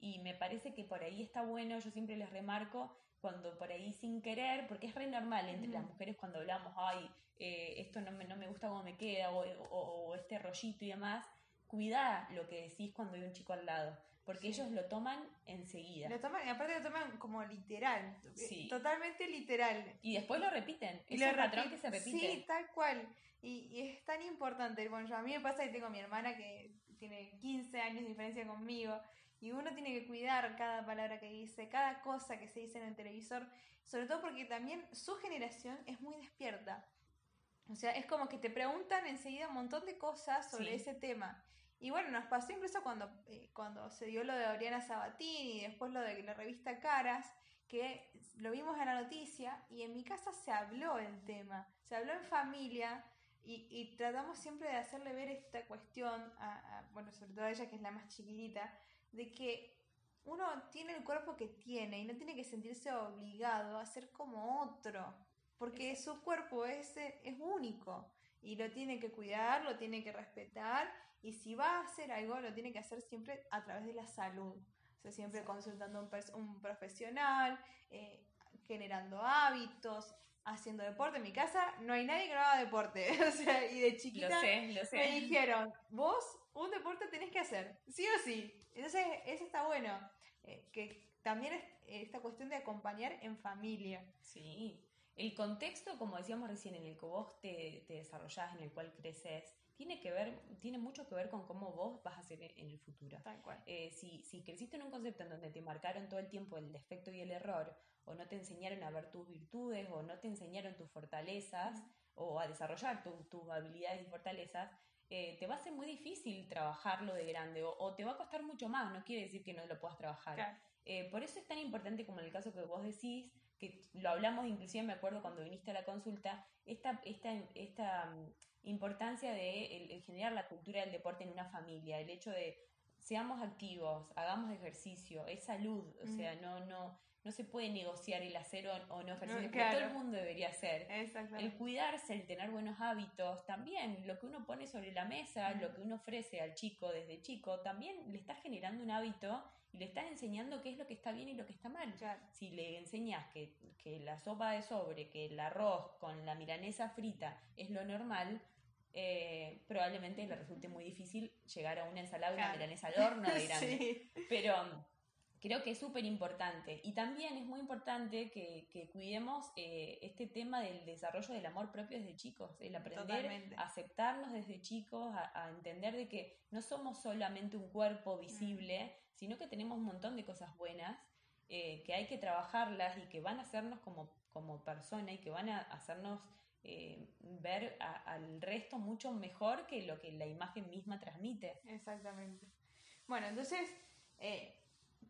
y me parece que por ahí está bueno, yo siempre les remarco cuando por ahí sin querer, porque es re normal entre Ujú. las mujeres cuando hablamos, ay, eh, esto no me, no me gusta cómo me queda, o, o- o este rollito y demás, cuida lo que decís cuando hay un chico al lado, porque Sí. ellos lo toman enseguida. Lo toman, y aparte lo toman como literal. Sí. Totalmente literal. Y después lo repiten, es un patrón que se repite. Sí, tal cual. Y, y es tan importante. Bueno, yo- a mí me pasa que tengo a mi hermana que tiene 15 años de diferencia conmigo. Y uno tiene que cuidar cada palabra que dice, cada cosa que se dice en el televisor. Sobre todo porque también su generación es muy despierta. O sea, es como que te preguntan enseguida un montón de cosas sobre Sí. ese tema. Y bueno, nos pasó incluso cuando, eh, cuando se dio lo de Oriana Sabatini y después lo de la revista Caras, que lo vimos en la noticia y en mi casa se habló el tema, se habló en familia y, y tratamos siempre de hacerle ver esta cuestión, a, a- bueno, sobre todo a ella que es la más chiquitita, de que uno tiene el cuerpo que tiene y no tiene que sentirse obligado a ser como otro, porque su cuerpo es, es único y lo tiene que cuidar, lo tiene que respetar y si va a hacer algo lo tiene que hacer siempre a través de la salud, o sea, siempre consultando a un, un profesional, eh, generando hábitos, haciendo deporte. En mi casa no hay nadie que no haga deporte, o sea, y de chiquita Lo sé, lo me sé. dijeron, vos un deporte tenés que hacer, sí o sí. Entonces, eso está bueno, eh, que también es eh, esta cuestión de acompañar en familia. Sí. El contexto, como decíamos recién, en el que vos te, te desarrollás, en el cual creces, tiene que ver, tiene mucho que ver con cómo vos vas a ser en el futuro. Tal cual. Eh, si, si creciste en un concepto en donde te marcaron todo el tiempo el defecto y el error, o no te enseñaron a ver tus virtudes, o no te enseñaron tus fortalezas, o a desarrollar tu- tus habilidades y fortalezas, eh, te va a ser muy difícil trabajarlo de grande, o, o te va a costar mucho más, no quiere decir que no lo puedas trabajar. Claro. Eh, por eso es tan importante como en el caso que vos decís, que lo hablamos inclusive me acuerdo cuando viniste a la consulta, esta, esta, esta importancia de el- el generar la cultura del deporte en una familia, el hecho de seamos activos, hagamos ejercicio, es salud, o Mm. sea, no, no, no se puede negociar el hacer o, o no ejercicio, porque claro. todo el mundo debería hacer. El cuidarse, el tener buenos hábitos, también lo que uno pone sobre la mesa, Mm. lo que uno ofrece al chico desde chico, también le estás generando un hábito y le estás enseñando qué es lo que está bien y lo que está mal. Claro. Si le enseñas que, que la sopa de sobre, que el arroz con la milanesa frita es lo normal, eh, probablemente le resulte muy difícil llegar a una ensalada y una milanesa al horno de grande. Sí. Pero um, creo que es súper importante. Y también es muy importante que, que cuidemos eh, este tema del desarrollo del amor propio desde chicos, el aprender Totalmente. a aceptarnos desde chicos, a, a entender de que no somos solamente un cuerpo visible, sino que tenemos un montón de cosas buenas. eh, que hay que trabajarlas y que van a hacernos como, como persona y que van a hacernos eh, ver a- al resto mucho mejor que lo que la imagen misma transmite. Exactamente. Bueno, entonces eh,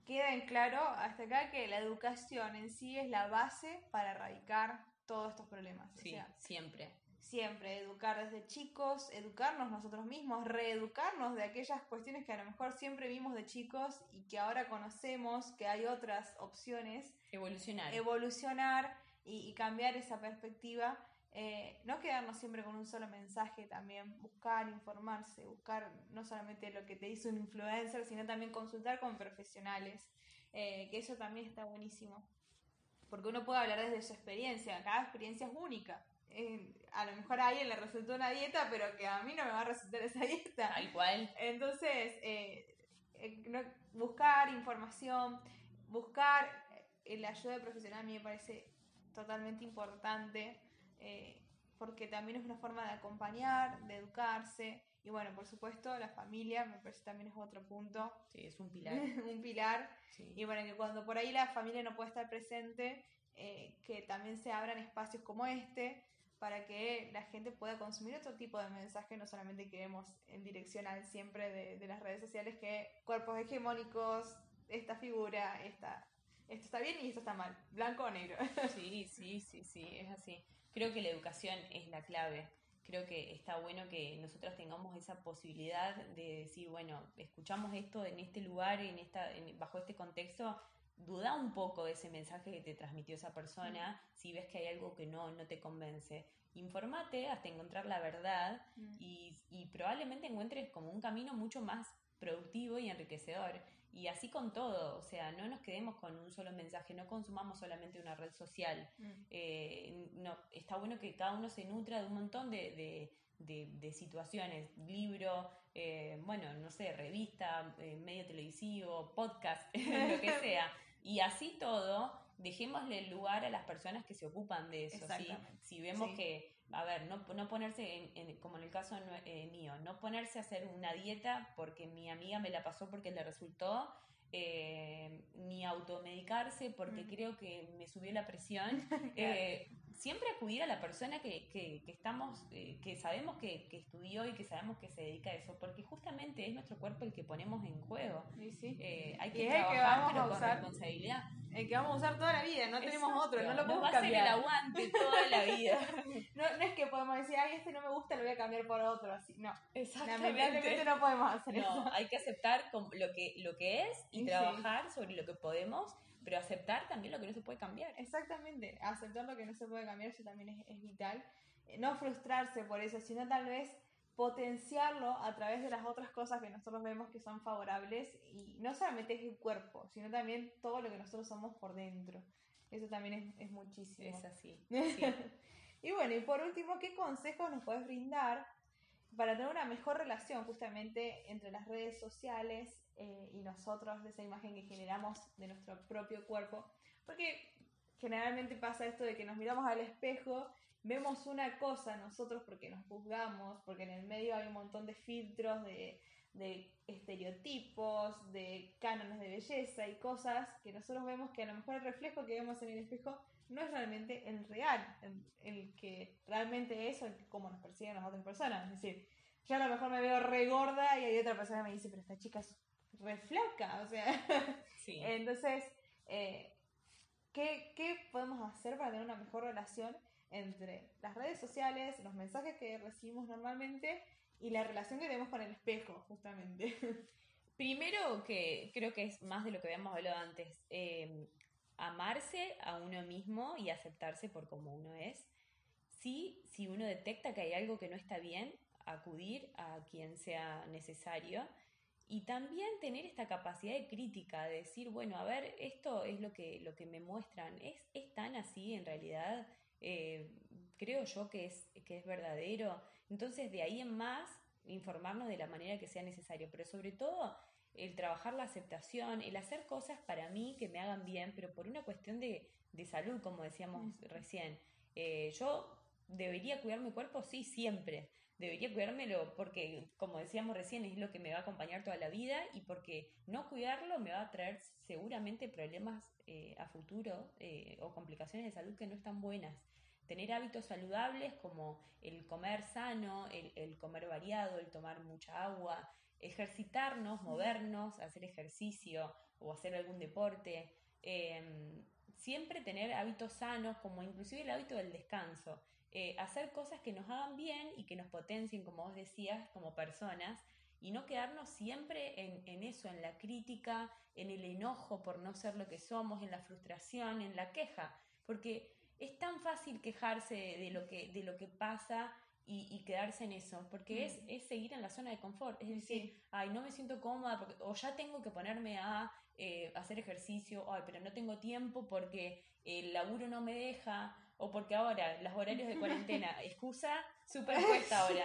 queda en claro hasta acá que la educación en sí es la base para erradicar todos estos problemas. O Sí, sea, siempre. siempre educar desde chicos, educarnos nosotros mismos, reeducarnos de aquellas cuestiones que a lo mejor siempre vimos de chicos y que ahora conocemos que hay otras opciones, Evolucionar. evolucionar y, y cambiar esa perspectiva. Eh, no quedarnos siempre con un solo mensaje, también buscar, informarse, buscar no solamente lo que te dice un influencer, sino también consultar con profesionales, eh, que eso también está buenísimo. Porque uno puede hablar desde su experiencia, cada experiencia es única. Eh, a lo mejor a alguien le resultó una dieta, pero que a mí no me va a resultar esa dieta. Tal cual. Entonces, eh, eh, buscar información, buscar eh, la ayuda profesional a mí me parece totalmente importante, eh, porque también es una forma de acompañar, de educarse, y bueno, por supuesto, la familia me parece también es otro punto. Sí, es un pilar. un pilar. Y bueno, que cuando por ahí la familia no puede estar presente, que también se abran espacios como este, para que la gente pueda consumir otro tipo de mensaje, no solamente que vemos en direccional siempre de, las redes sociales que cuerpos hegemónicos, esta figura, esta, esto está bien y esto está mal, blanco o negro. Sí, sí, sí, sí, es así. Creo que la educación es la clave. Creo que está bueno que nosotros tengamos esa posibilidad de decir, bueno, escuchamos esto en este lugar, en esta, bajo este contexto, duda un poco de ese mensaje que te transmitió esa persona, mm. si ves que hay algo que no, no te convence. Informate hasta encontrar la verdad mm. y, y, probablemente encuentres como un camino mucho más productivo y enriquecedor. Y así con todo, o sea, no nos quedemos con un solo mensaje, no consumamos solamente una red social. Mm. Eh, no, está bueno que cada uno se nutra de un montón de, de, de, situaciones, libro, eh, bueno, no sé, revista, eh, medio televisivo, podcast, lo que sea. Y así todo, dejémosle lugar a las personas que se ocupan de eso. ¿sí? Si vemos que, a ver, no, no ponerse, en, como en el caso eh, mío, no ponerse a hacer una dieta porque mi amiga me la pasó porque le resultó, eh, ni automedicarse porque mm. creo que me subió la presión. eh, siempre acudir a la persona que, que, estamos, eh, que sabemos que, que, estudió y que sabemos que se dedica a eso, porque justamente es nuestro cuerpo el que ponemos en juego. Eh, hay que trabajar, pero con responsabilidad. El que vamos a usar toda la vida, no tenemos otro, no lo podemos va cambiar. a ser el aguante toda la vida. no, no es que podemos decir, ay, este no me gusta, lo voy a cambiar por otro, así. No, exactamente. no podemos hacer eso. hay que aceptar lo que, lo que es y trabajar sobre lo que podemos pero aceptar también lo que no se puede cambiar. Exactamente, aceptar lo que no se puede cambiar, eso también es, vital. Eh, no frustrarse por eso, sino tal vez potenciarlo a través de las otras cosas que nosotros vemos que son favorables y no solamente es el cuerpo, sino también todo lo que nosotros somos por dentro. Eso también es, muchísimo. Es así. y bueno, y por último, ¿qué consejos nos puedes brindar para tener una mejor relación justamente entre las redes sociales eh, y nosotros de esa imagen que generamos de nuestro propio cuerpo. Porque generalmente pasa esto de que nos miramos al espejo, vemos una cosa nosotros porque nos juzgamos, porque en el medio hay un montón de filtros, de, de estereotipos, de cánones de belleza y cosas que nosotros vemos que a lo mejor el reflejo que vemos en el espejo no es realmente el real, el, que realmente es el, como nos perciben las otras personas. Es decir, yo a lo mejor me veo re gorda y hay otra persona que me dice, pero esta chica es reflaca, o sea. Entonces, eh, ¿qué, podemos hacer para tener una mejor relación entre las redes sociales, los mensajes que recibimos normalmente y la relación que tenemos con el espejo, justamente? Primero, que creo que es más de lo que habíamos hablado antes, eh, amarse a uno mismo y aceptarse por como uno es. Sí, si uno detecta que hay algo que no está bien, acudir a quien sea necesario y también tener esta capacidad de crítica, de decir, bueno, a ver, esto es lo que, lo que me muestran, ¿es, es tan así en realidad? Eh, creo yo que es, que es verdadero. Entonces, de ahí en más, informarnos de la manera que sea necesario, pero sobre todo el trabajar la aceptación, el hacer cosas para mí que me hagan bien, pero por una cuestión de, de salud, como decíamos recién. Eh, yo debería cuidar mi cuerpo, sí, siempre, debería cuidármelo porque, como decíamos recién, es lo que me va a acompañar toda la vida y porque no cuidarlo me va a traer seguramente problemas eh, a futuro eh, o complicaciones de salud que no están buenas. Tener hábitos saludables como el comer sano, el, comer variado, el tomar mucha agua, ejercitarnos, movernos, hacer ejercicio o hacer algún deporte. Em, siempre tener hábitos sanos, como inclusive el hábito del descanso. Eh, hacer cosas que nos hagan bien y que nos potencien, como vos decías, como personas, y no quedarnos siempre en, en, eso, en la crítica, en el enojo por no ser lo que somos, en la frustración, en la queja, porque es tan fácil quejarse de lo que, de lo que pasa y, quedarse en eso, porque es, mm. es, seguir en la zona de confort, es decir, ay, no me siento cómoda, o ya tengo que ponerme a eh, hacer ejercicio, ay, pero no tengo tiempo porque el laburo no me deja, o porque ahora los horarios de cuarentena, excusa superpuesta ahora.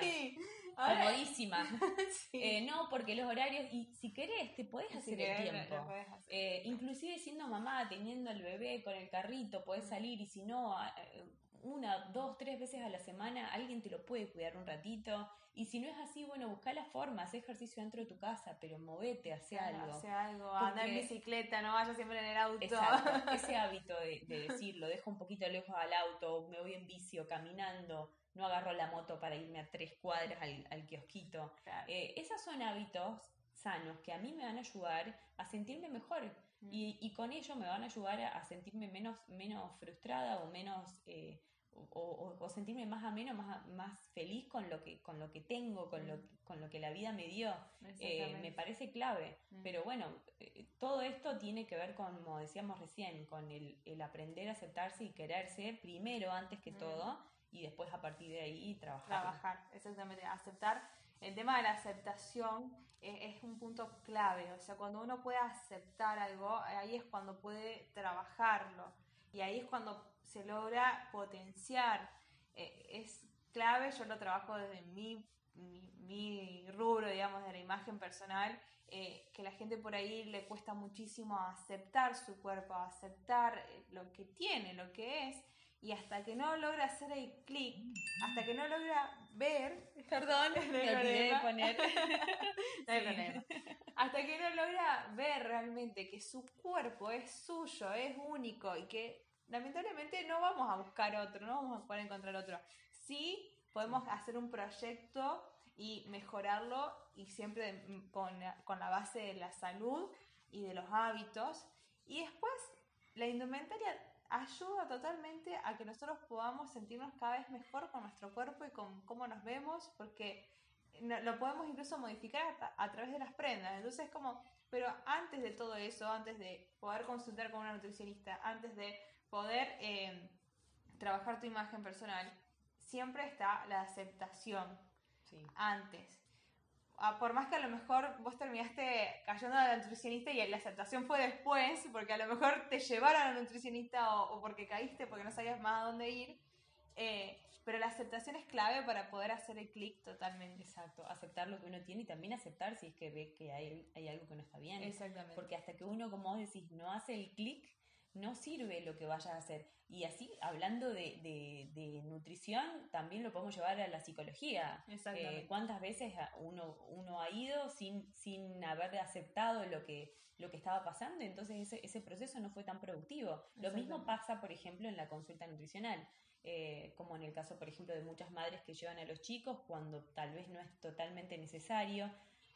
Ahora- comodísima. Sí. Eh, no, porque los horarios, y si querés, te podés hacer el tiempo. lo hacer. Eh, inclusive siendo mamá, teniendo el bebé con el carrito, podés salir y si no, eh, una, dos, tres veces a la semana, alguien te lo puede cuidar un ratito. Y si no es así, bueno, busca la forma, haz ejercicio dentro de tu casa, pero movete, hace Claro, algo. Hace algo, anda en Porque- bicicleta, no vayas siempre en el auto. Exacto, ese hábito de, de decir, lo dejo un poquito lejos al auto, me voy en bici o caminando, no agarro la moto para irme a tres cuadras al, al kiosquito. Claro. Eh, esos son hábitos sanos que a mí me van a ayudar a sentirme mejor Mm. y, y con ello me van a ayudar a, a sentirme menos, menos frustrada o menos... eh, o, o- o sentirme más ameno, más, más feliz con lo que, con lo que tengo, con lo, con lo que la vida me dio. Eh, me parece clave. Mm. Pero bueno, eh, todo esto tiene que ver con, como decíamos recién, con el, el aprender a aceptarse y quererse primero antes que Mm. todo y después a partir de ahí trabajar. trabajar, exactamente, aceptar. El tema de la aceptación eh, es un punto clave, o sea, cuando uno puede aceptar algo, ahí es cuando puede trabajarlo y ahí es cuando se logra potenciar. Eh, es clave, yo lo trabajo desde mi, mi, mi rubro, digamos, de la imagen personal, eh, que la gente por ahí le cuesta muchísimo aceptar su cuerpo, aceptar eh, lo que tiene, lo que es, y hasta que no logra hacer el clic, hasta que no logra ver, perdón, no hay Me olvidé de poner. no hay Sí. problema. hasta que no logra ver realmente que su cuerpo es suyo, es único y que lamentablemente no vamos a buscar otro, no vamos a poder encontrar otro. Sí podemos hacer un proyecto y mejorarlo y siempre con, con la base de la salud y de los hábitos. Y después la indumentaria ayuda totalmente a que nosotros podamos sentirnos cada vez mejor con nuestro cuerpo y con cómo nos vemos, porque lo podemos incluso modificar a, a través de las prendas. Entonces, como, pero antes de todo eso, antes de poder consultar con una nutricionista, antes de poder eh, trabajar tu imagen personal, siempre está la aceptación Sí. antes. Ah, por más que a lo mejor vos terminaste cayendo a la nutricionista y la aceptación fue después, porque a lo mejor te llevaron a la nutricionista o, o porque caíste, porque no sabías más a dónde ir, eh, pero la aceptación es clave para poder hacer el clic totalmente. Exacto, aceptar lo que uno tiene y también aceptar si es que ve que hay, hay algo que no está bien. Exactamente. Porque hasta que uno, como vos decís, no hace el clic, no sirve lo que vayas a hacer. Y así, hablando de, de- de nutrición, también lo podemos llevar a la psicología. Exactamente. Eh, ¿Cuántas veces uno, uno ha ido sin, sin haber aceptado lo que, lo que estaba pasando? Entonces ese, ese proceso no fue tan productivo. Lo mismo pasa, por ejemplo, en la consulta nutricional. Eh, como en el caso, por ejemplo, de muchas madres que llevan a los chicos cuando tal vez no es totalmente necesario,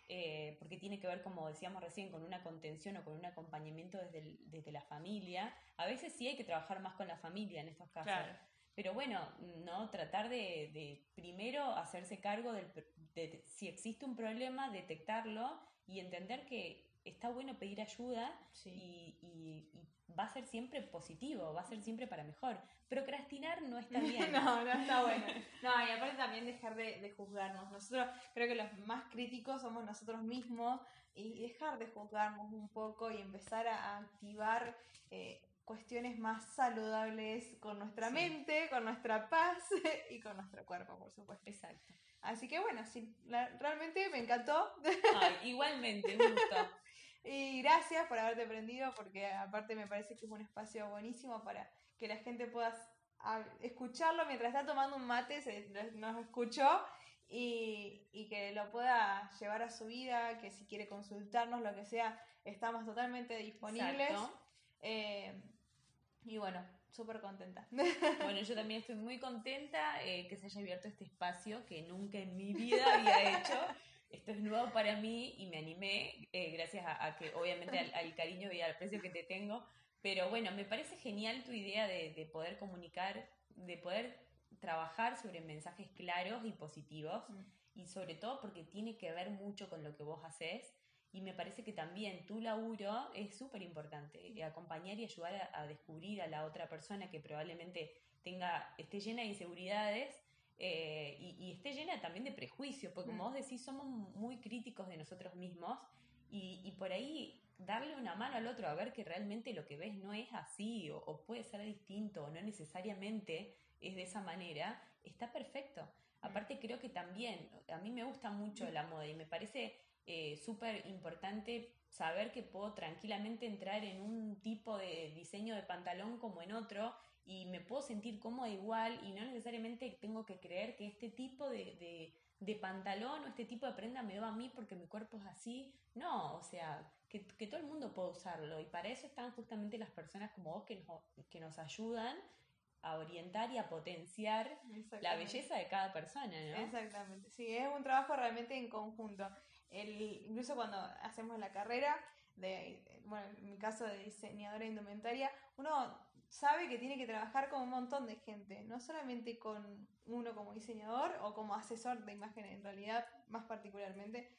eh, porque tiene que ver, como decíamos recién, con una contención o con un acompañamiento desde, el- desde la familia. A veces sí hay que trabajar más con la familia en estos casos. Claro. Pero bueno, no tratar de, de primero hacerse cargo del, de, de- si existe un problema, detectarlo y entender que está bueno pedir ayuda Sí. y, y- y va a ser siempre positivo, va a ser siempre para mejor. Procrastinar no está bien. No, no está bueno. No, y aparte también dejar de, de juzgarnos. Nosotros creo que los más críticos somos nosotros mismos y dejar de juzgarnos un poco y empezar a, activar eh, cuestiones más saludables con nuestra Sí. mente, con nuestra paz y con nuestro cuerpo, por supuesto. Exacto. Así que bueno, sí, la- realmente me encantó Ay, igualmente, un gusto. y gracias por haberte prendido porque aparte me parece que es un espacio buenísimo para que la gente pueda escucharlo mientras está tomando un mate, se, nos escuchó y, y que lo pueda llevar a su vida, que si quiere consultarnos, lo que sea, estamos totalmente disponibles. Eh, y bueno, súper contenta. Bueno, yo también estoy muy contenta eh, que se haya abierto este espacio que nunca en mi vida había hecho. Esto es nuevo para mí y me animé eh, gracias a, a que obviamente al, al cariño y al aprecio que te tengo. Pero bueno, me parece genial tu idea de, de poder comunicar, de poder trabajar sobre mensajes claros y positivos y sobre todo porque tiene que ver mucho con lo que vos haces y me parece que también tu laburo es súper importante, acompañar y ayudar a, a descubrir a la otra persona que probablemente tenga, esté llena de inseguridades eh, y, y esté llena también de prejuicios, porque como Mm. vos decís, somos muy críticos de nosotros mismos y, y por ahí darle una mano al otro a ver que realmente lo que ves no es así o, o puede ser distinto o no necesariamente es de esa manera, está perfecto. Aparte creo que también, a mí me gusta mucho la moda y me parece eh, súper importante saber que puedo tranquilamente entrar en un tipo de diseño de pantalón como en otro y me puedo sentir cómoda igual y no necesariamente tengo que creer que este tipo de, de, pantalón o este tipo de prenda me va a mí porque mi cuerpo es así. No, o sea, que, que, todo el mundo puede usarlo y para eso están justamente las personas como vos que nos, que nos ayudan a orientar y a potenciar la belleza de cada persona, ¿no? Exactamente, sí, es un trabajo realmente en conjunto. El, incluso cuando hacemos la carrera, de, bueno, en mi caso de diseñadora indumentaria, uno sabe que tiene que trabajar con un montón de gente, no solamente con uno como diseñador o como asesor de imagen, en realidad más particularmente.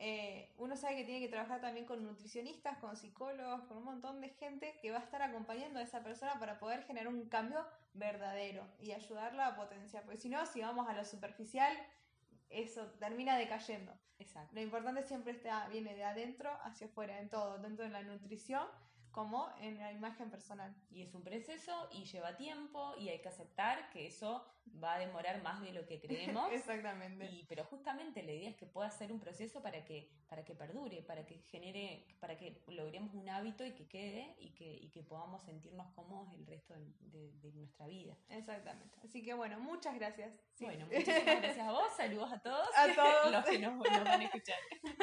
Eh, uno sabe que tiene que trabajar también con nutricionistas, con psicólogos, con un montón de gente que va a estar acompañando a esa persona para poder generar un cambio verdadero y ayudarla a potenciar. Porque si no, si vamos a lo superficial, eso termina decayendo. Exacto. Lo importante siempre está, viene de adentro hacia afuera, en todo, tanto en la nutrición como en la imagen personal. Y es un proceso y lleva tiempo y hay que aceptar que eso va a demorar más de lo que creemos. Exactamente. Y, pero justamente la idea es que pueda ser un proceso para que, para que perdure, para que genere, para que logremos un hábito y que quede y que, y que podamos sentirnos cómodos el resto de, de, nuestra vida. Exactamente. Así que bueno, muchas gracias. Bueno, muchísimas gracias a vos, saludos a todos, a todos los que nos, nos van a escuchar.